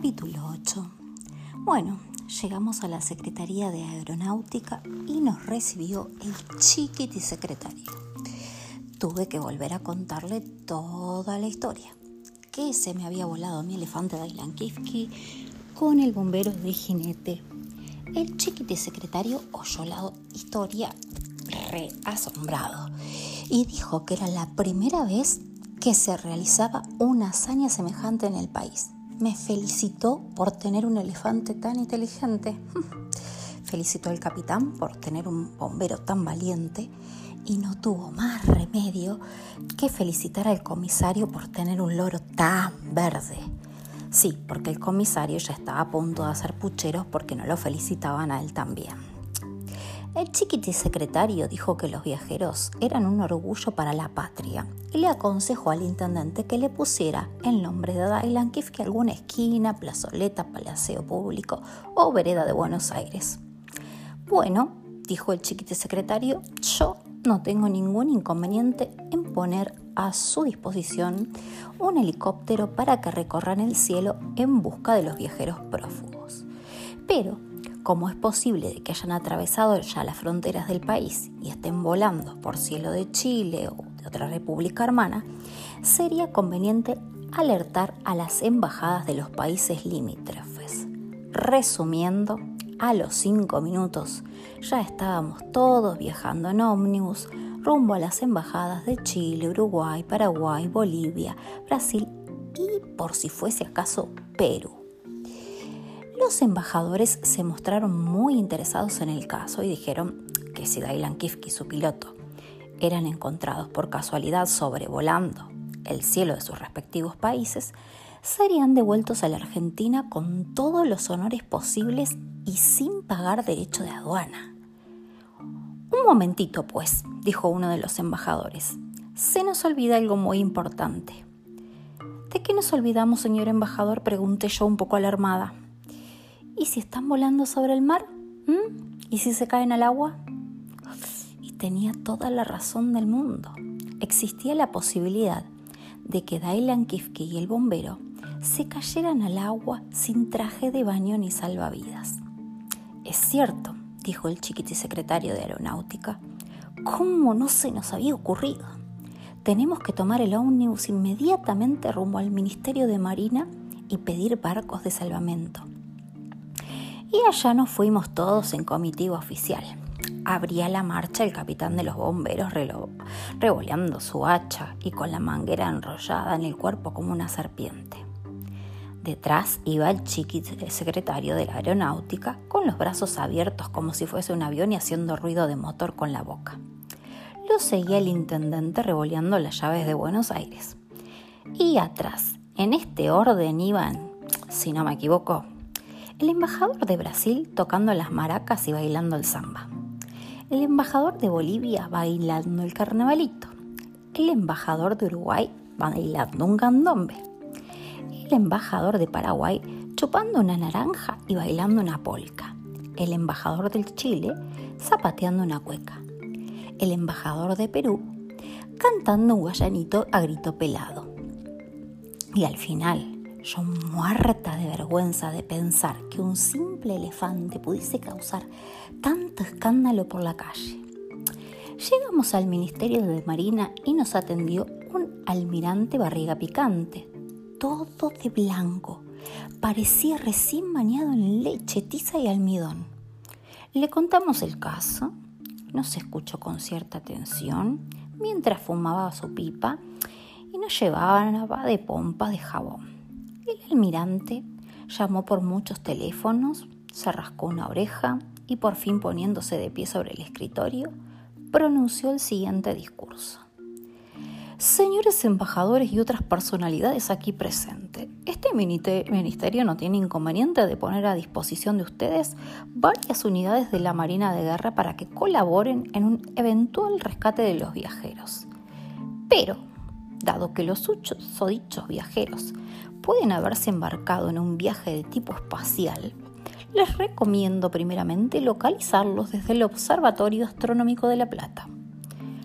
Capítulo 8. Bueno, llegamos a la Secretaría de Aeronáutica y nos recibió el chiquiti secretario. Tuve que volver a contarle toda la historia. Que se me había volado mi elefante de con el bombero de jinete. El chiquiti secretario oyó la historia re asombrado y dijo que era la primera vez que se realizaba una hazaña semejante en el país me felicitó por tener un elefante tan inteligente. Felicitó al capitán por tener un bombero tan valiente y no tuvo más remedio que felicitar al comisario por tener un loro tan verde. Sí, porque el comisario ya estaba a punto de hacer pucheros porque no lo felicitaban a él también. El chiquiti secretario dijo que los viajeros eran un orgullo para la patria y le aconsejó al intendente que le pusiera el nombre de Dylan que alguna esquina, plazoleta, palaceo público o vereda de Buenos Aires. Bueno, dijo el chiquiti secretario, yo no tengo ningún inconveniente en poner a su disposición un helicóptero para que recorran el cielo en busca de los viajeros prófugos. Pero como es posible que hayan atravesado ya las fronteras del país y estén volando por cielo de Chile o de otra república hermana, sería conveniente alertar a las embajadas de los países limítrofes. Resumiendo, a los cinco minutos ya estábamos todos viajando en ómnibus rumbo a las embajadas de Chile, Uruguay, Paraguay, Bolivia, Brasil y, por si fuese acaso, Perú. Los embajadores se mostraron muy interesados en el caso y dijeron que si Dailan Kifki y su piloto eran encontrados por casualidad sobrevolando el cielo de sus respectivos países, serían devueltos a la Argentina con todos los honores posibles y sin pagar derecho de aduana. Un momentito, pues, dijo uno de los embajadores. Se nos olvida algo muy importante. ¿De qué nos olvidamos, señor embajador? pregunté yo un poco alarmada. ¿Y si están volando sobre el mar? ¿Mm? ¿Y si se caen al agua? Y tenía toda la razón del mundo. Existía la posibilidad de que Dailan Kifke y el bombero se cayeran al agua sin traje de baño ni salvavidas. Es cierto, dijo el chiquiti secretario de Aeronáutica. ¿Cómo no se nos había ocurrido? Tenemos que tomar el ómnibus inmediatamente rumbo al Ministerio de Marina y pedir barcos de salvamento. Y allá nos fuimos todos en comitiva oficial. Abría la marcha el capitán de los bomberos revoleando su hacha y con la manguera enrollada en el cuerpo como una serpiente. Detrás iba el chiqui secretario de la aeronáutica con los brazos abiertos como si fuese un avión y haciendo ruido de motor con la boca. Lo seguía el intendente revoleando las llaves de Buenos Aires. Y atrás, en este orden iban, si no me equivoco, el embajador de Brasil tocando las maracas y bailando el samba. El embajador de Bolivia bailando el carnavalito. El embajador de Uruguay bailando un candombe. El embajador de Paraguay chupando una naranja y bailando una polca. El embajador del Chile zapateando una cueca. El embajador de Perú cantando un guayanito a grito pelado. Y al final, yo muerta de vergüenza de pensar que un simple elefante pudiese causar tanto escándalo por la calle. Llegamos al Ministerio de Marina y nos atendió un almirante barriga picante, todo de blanco. Parecía recién bañado en leche, tiza y almidón. Le contamos el caso, nos escuchó con cierta atención mientras fumaba su pipa y nos llevaba de pompa de jabón. El almirante llamó por muchos teléfonos, se rascó una oreja y por fin poniéndose de pie sobre el escritorio, pronunció el siguiente discurso. Señores embajadores y otras personalidades aquí presentes, este ministerio no tiene inconveniente de poner a disposición de ustedes varias unidades de la Marina de Guerra para que colaboren en un eventual rescate de los viajeros. Pero, dado que los dichos viajeros pueden haberse embarcado en un viaje de tipo espacial, les recomiendo primeramente localizarlos desde el Observatorio Astronómico de La Plata.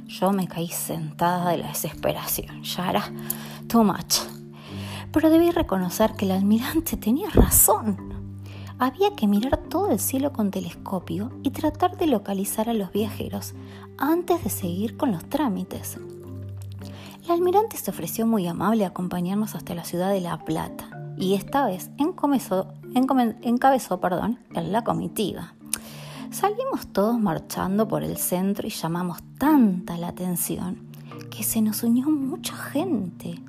Yo me caí sentada de la desesperación, ya era too much. Pero debí reconocer que el almirante tenía razón. Había que mirar todo el cielo con telescopio y tratar de localizar a los viajeros antes de seguir con los trámites. El almirante se ofreció muy amable a acompañarnos hasta la ciudad de La Plata y esta vez encabezó, la comitiva. Salimos todos marchando por el centro y llamamos tanta la atención que se nos unió mucha gente.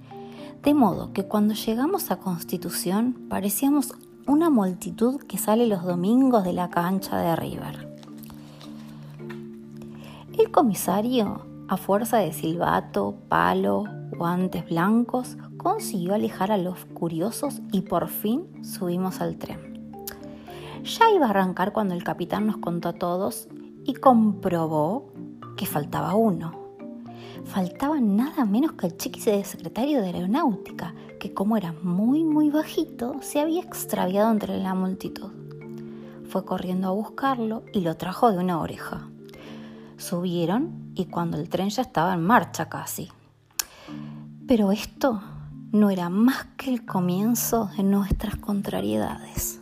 De modo que cuando llegamos a Constitución parecíamos una multitud que sale los domingos de la cancha de River. El comisario, a fuerza de silbato, palo, guantes blancos, consiguió alejar a los curiosos y por fin subimos al tren. Ya iba a arrancar cuando el capitán nos contó a todos y comprobó que faltaba uno faltaba nada menos que el chiquis de secretario de aeronáutica, que como era muy muy bajito, se había extraviado entre la multitud. Fue corriendo a buscarlo y lo trajo de una oreja. Subieron y cuando el tren ya estaba en marcha casi. Pero esto no era más que el comienzo de nuestras contrariedades.